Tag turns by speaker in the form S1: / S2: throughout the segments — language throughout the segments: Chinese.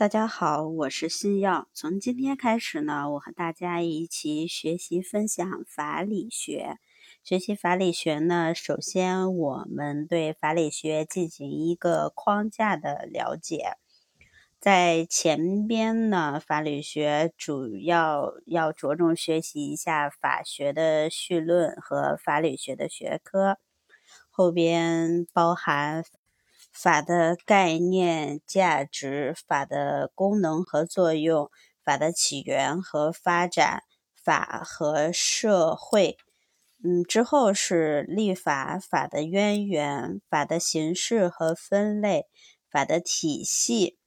S1: 大家好，我是新耀。从今天开始呢，我和大家一起学习分享法理学。学习法理学呢，首先我们对法理学进行一个框架的了解。在前边呢，法理学主要要着重学习一下法学的绪论和法理学的学科，后边包含。法的概念、价值、法的功能和作用、法的起源和发展、法和社会，嗯，之后是立法、法的渊源、法的形式和分类、法的体系，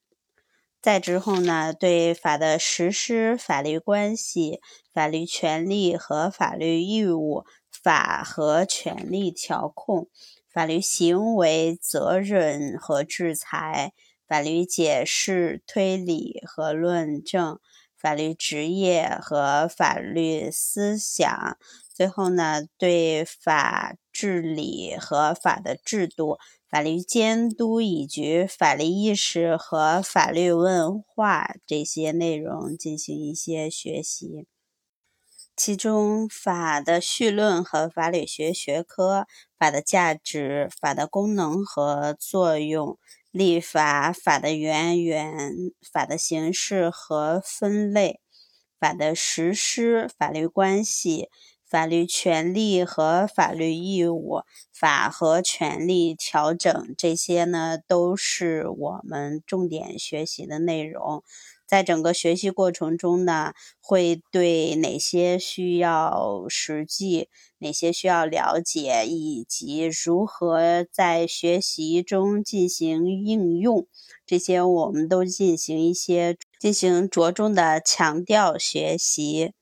S1: 再之后呢，对法的实施、法律关系、法律权利和法律义务、法和权利调控。法律行为、责任和制裁，法律解释、推理和论证，法律职业和法律思想。最后呢，对法治理和法的制度、法律监督以及法律意识和法律文化这些内容进行一些学习。其中，法的绪论和法理学学科，法的价值、法的功能和作用，立法、法的渊源、法的形式和分类，法的实施、法律关系、法律权利和法律义务，法和权利调整，这些呢，都是我们重点学习的内容。在整个学习过程中呢，会对哪些需要实际，哪些需要了解，以及如何在学习中进行应用，这些我们都进行一些进行着重的强调学习。